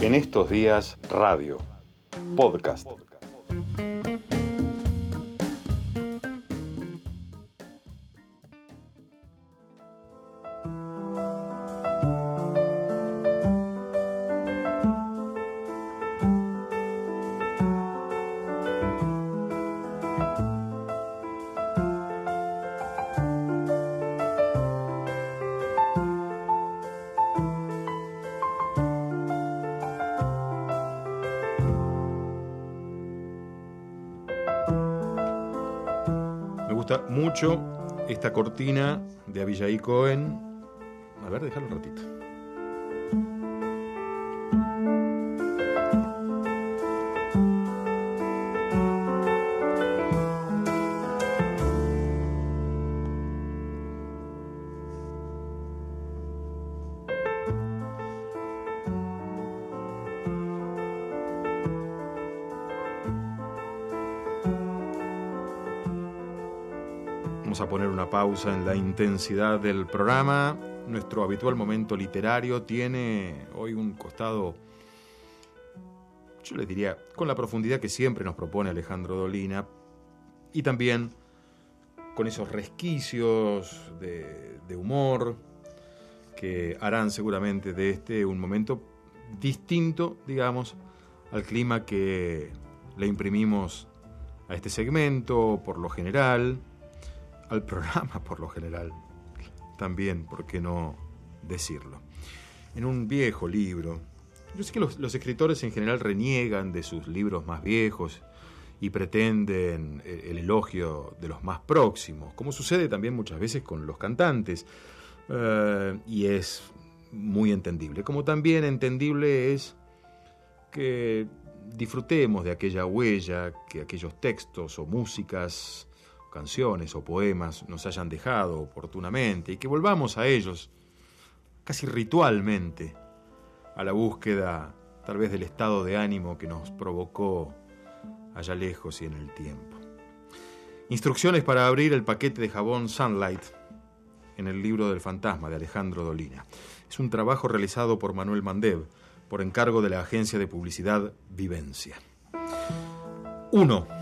En estos días, radio, podcast. Mucho esta cortina de Abiyaí Cohen. A ver, déjalo un ratito. A poner una pausa en la intensidad del programa. Nuestro habitual momento literario tiene hoy un costado, yo les diría, con la profundidad que siempre nos propone Alejandro Dolina y también con esos resquicios de, de humor que harán seguramente de este un momento distinto, digamos, al clima que le imprimimos a este segmento por lo general al programa por lo general. También, ¿por qué no decirlo? En un viejo libro, yo sé que los, escritores en general reniegan de sus libros más viejos y pretenden el, elogio de los más próximos, como sucede también muchas veces con los cantantes, eh, y es muy entendible. Como también entendible es que disfrutemos de aquella huella que aquellos textos o músicas canciones o poemas nos hayan dejado oportunamente y que volvamos a ellos casi ritualmente a la búsqueda tal vez del estado de ánimo que nos provocó allá lejos y en el tiempo. Instrucciones para abrir el paquete de jabón Sunlight en el libro del fantasma de Alejandro Dolina. Es un trabajo realizado por Manuel Mandev por encargo de la agencia de publicidad Vivencia. 1.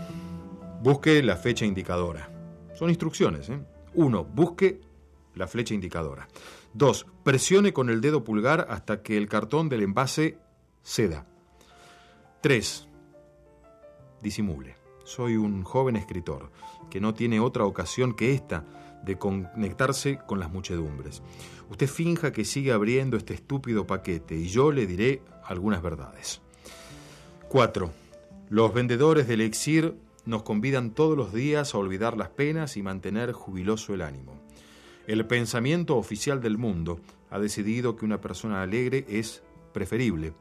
Busque la fecha indicadora. Son instrucciones. ¿eh? Uno, busque la flecha indicadora. Dos, presione con el dedo pulgar hasta que el cartón del envase ceda. Tres, disimule. Soy un joven escritor que no tiene otra ocasión que esta de conectarse con las muchedumbres. Usted finja que sigue abriendo este estúpido paquete y yo le diré algunas verdades. 4. Los vendedores del elixir nos convidan todos los días a olvidar las penas y mantener jubiloso el ánimo. El pensamiento oficial del mundo ha decidido que una persona alegre es preferible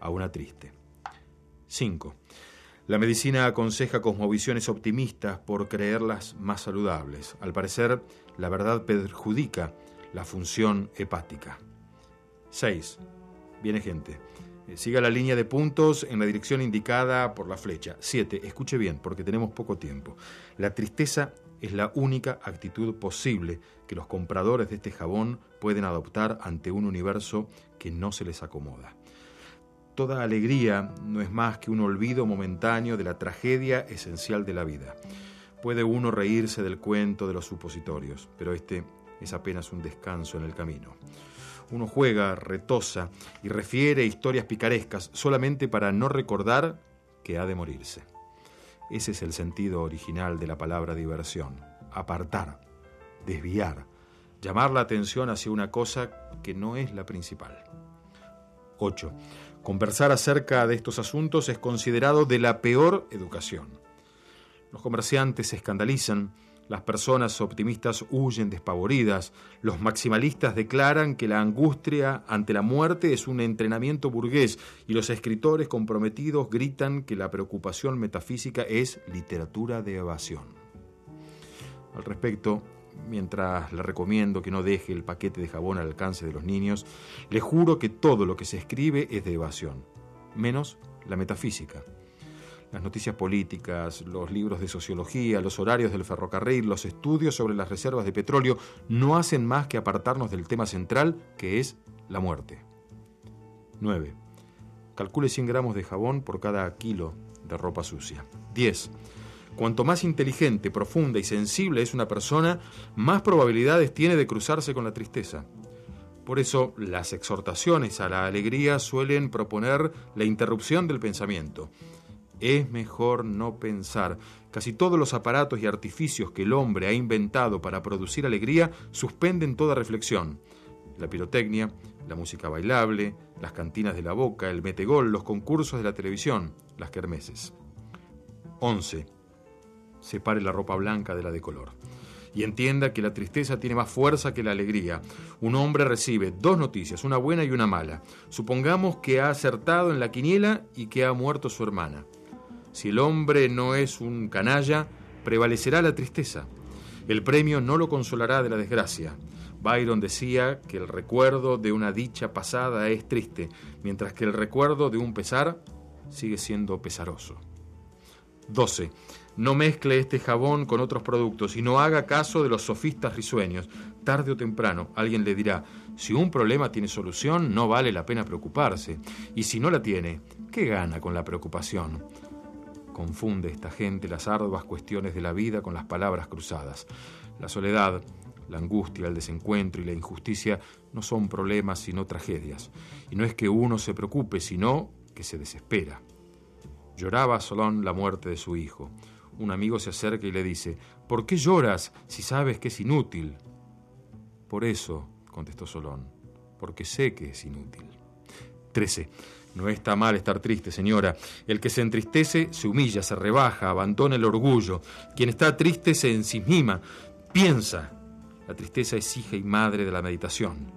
a una triste. 5. La medicina aconseja cosmovisiones optimistas por creerlas más saludables. Al parecer, la verdad perjudica la función hepática. 6. Viene gente. Eh, siga la línea de puntos en la dirección indicada por la flecha. 7. Escuche bien, porque tenemos poco tiempo. La tristeza es la única actitud posible que los compradores de este jabón pueden adoptar ante un universo que no se les acomoda. Toda alegría no es más que un olvido momentáneo de la tragedia esencial de la vida. Puede uno reírse del cuento de los supositorios, pero este es apenas un descanso en el camino uno juega, retosa y refiere historias picarescas solamente para no recordar que ha de morirse. Ese es el sentido original de la palabra diversión. Apartar, desviar, llamar la atención hacia una cosa que no es la principal. 8. Conversar acerca de estos asuntos es considerado de la peor educación. Los comerciantes se escandalizan, las personas optimistas huyen despavoridas. Los maximalistas declaran que la angustia ante la muerte es un entrenamiento burgués y los escritores comprometidos gritan que la preocupación metafísica es literatura de evasión. Al respecto, mientras le recomiendo que no deje el paquete de jabón al alcance de los niños, le juro que todo lo que se escribe es de evasión, menos la metafísica las noticias políticas, los libros de sociología, los horarios del ferrocarril, los estudios sobre las reservas de petróleo, no hacen más que apartarnos del tema central, que es la muerte. 9. Calcule 100 gramos de jabón por cada kilo de ropa sucia. 10. Cuanto más inteligente, profunda y sensible es una persona, más probabilidades tiene de cruzarse con la tristeza. Por eso las exhortaciones a la alegría suelen proponer la interrupción del pensamiento. Es mejor no pensar. Casi todos los aparatos y artificios que el hombre ha inventado para producir alegría suspenden toda reflexión. La pirotecnia, la música bailable, las cantinas de la boca, el metegol, los concursos de la televisión, las kermeses. 11 separe la ropa blanca de la de color. Y entienda que la tristeza tiene más fuerza que la alegría. Un hombre recibe dos noticias, una buena y una mala. Supongamos que ha acertado en la quiniela y que ha muerto su hermana. Si el hombre no es un canalla, prevalecerá la tristeza. El premio no lo consolará de la desgracia. Byron decía que el recuerdo de una dicha pasada es triste, mientras que el recuerdo de un pesar sigue siendo pesaroso. 12 no mezcle este jabón con otros productos y no haga caso de los sofistas risueños. Tarde o temprano alguien le dirá, si un problema tiene solución, no vale la pena preocuparse. Y si no la tiene, ¿qué gana con la preocupación? Confunde esta gente las arduas cuestiones de la vida con las palabras cruzadas. La soledad, la angustia, el desencuentro y la injusticia no son problemas sino tragedias. Y no es que uno se preocupe, sino que se desespera. Lloraba Solón la muerte de su hijo un amigo se acerca y le dice, ¿por qué lloras si sabes que es inútil? Por eso, contestó Solón, porque sé que es inútil. 13. No está mal estar triste, señora. El que se entristece se humilla, se rebaja, abandona el orgullo. Quien está triste se ensimisma, piensa. La tristeza es hija y madre de la meditación.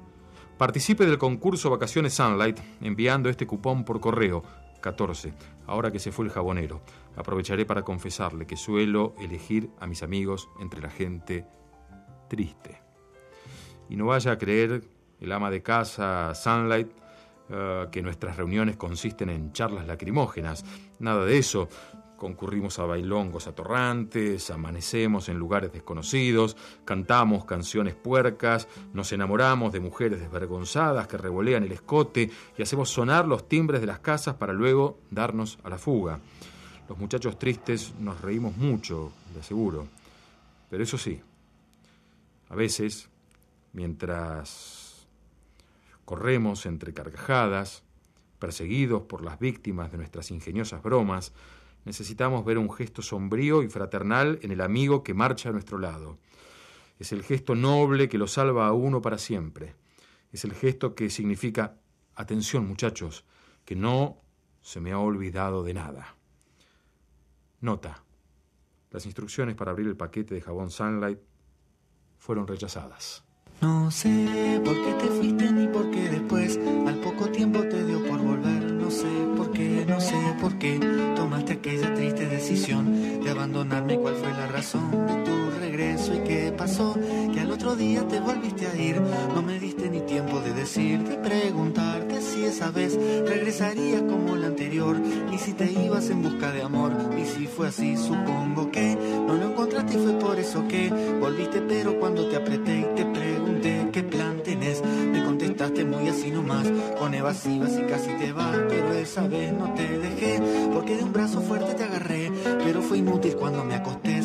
Participe del concurso Vacaciones Sunlight enviando este cupón por correo 14. Ahora que se fue el jabonero, aprovecharé para confesarle que suelo elegir a mis amigos entre la gente triste. Y no vaya a creer el ama de casa Sunlight eh, que nuestras reuniones consisten en charlas lacrimógenas. Nada de eso concurrimos a bailongos atorrantes, amanecemos en lugares desconocidos, cantamos canciones puercas, nos enamoramos de mujeres desvergonzadas que revolean el escote y hacemos sonar los timbres de las casas para luego darnos a la fuga. Los muchachos tristes nos reímos mucho, le aseguro. Pero eso sí, a veces, mientras corremos entre carcajadas, perseguidos por las víctimas de nuestras ingeniosas bromas, necesitamos ver un gesto sombrío y fraternal en el amigo que marcha a nuestro lado. Es el gesto noble que lo salva a uno para siempre. Es el gesto que significa, atención muchachos, que no se me ha olvidado de nada. Nota. Las instrucciones para abrir el paquete de jabón Sunlight fueron rechazadas. No sé por qué te fuiste ni por después al poco tiempo te dio por volver. No sé por qué, no sé por qué tomaste aquella triste decisión de abandonarme. ¿Cuál fue la razón de tu regreso y qué pasó? Que al otro día te volviste a ir. No me diste ni tiempo de decirte, preguntarte si esa vez regresarías como la anterior y si te ibas en busca de amor. Y si fue así, supongo que no lo encontraste y fue por eso que volviste. Pero cuando te apreté y te pregunté qué así nomás, con evasivas y casi te vas. Pero esa vez no te dejé, porque de un brazo fuerte te agarré. Pero fue inútil cuando me acosté,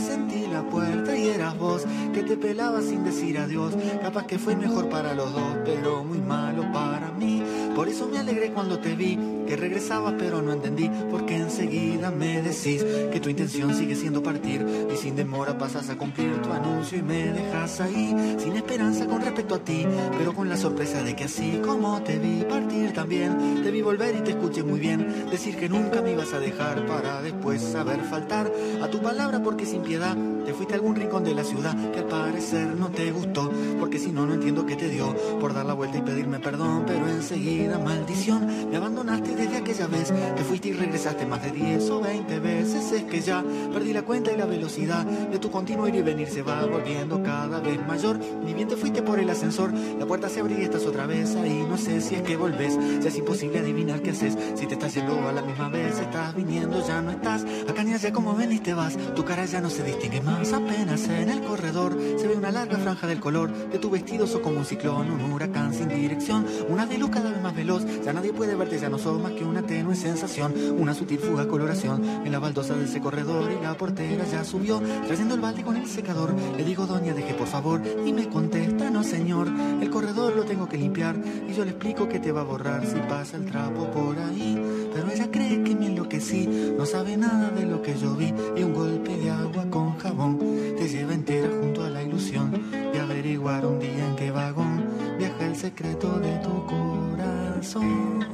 la puerta y eras vos que te pelabas sin decir adiós. Capaz que fue mejor para los dos, pero muy malo para mí. Por eso me alegré cuando te vi, que regresabas pero no entendí, porque enseguida me decís que tu intención sigue siendo partir y sin demora pasas a cumplir tu anuncio y me dejas ahí, sin esperanza con respecto a ti, pero con la sorpresa de que así como te vi partir también, te vi volver y te escuché muy bien, decir que nunca me ibas a dejar para después saber faltar a tu palabra porque sin piedad te fuiste a algún rincón de la ciudad que al parecer no te gustó, porque si no, no entiendo qué te dio por dar la vuelta y pedirme perdón, pero enseguida, maldición, me abandonaste desde aquella vez que fuiste y regresaste más de 10 o 20 veces. Es que ya perdí la cuenta y la velocidad de tu continuo ir y venir se va volviendo cada vez mayor. Ni bien te fuiste por el ascensor, la puerta se abrió y estás otra vez ahí. No sé si es que volvés, ya es imposible adivinar qué haces. Si te estás yendo a la misma vez, estás viniendo, ya no estás. Acá ni allá como ven y te vas, tu cara ya no se distingue más. Apenas en el corredor se ve una larga franja del color De tu vestido sos como un ciclón, un huracán sin dirección. Una de luz cada vez más veloz. Ya nadie puede verte, ya no sos más que una tenue sensación. Una sutil fuga coloración en la baldosa de ese corredor. Y la portera ya subió, trayendo el balde con el secador. Le digo, doña, deje por favor. Y me contesta, no señor. El corredor lo tengo que limpiar. Y yo le explico que te va a borrar si pasa el trapo por ahí. Pero ella cree que me enloquecí. No sabe nada de lo que yo vi. Y un golpe de agua con jabón te lleva entera junto a la ilusión de averiguar un día en qué vagón viaja el secreto de tu corazón.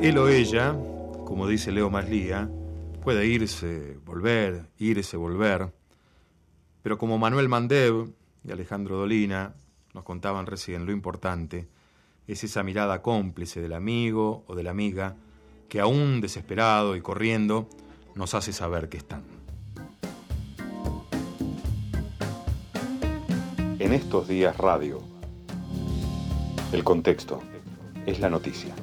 Él o ella, como dice Leo Maslía, puede irse, volver, irse, volver. Pero como Manuel Mandev y Alejandro Dolina nos contaban recién, lo importante es esa mirada cómplice del amigo o de la amiga que aún desesperado y corriendo nos hace saber que están. En estos días radio, el contexto es la noticia.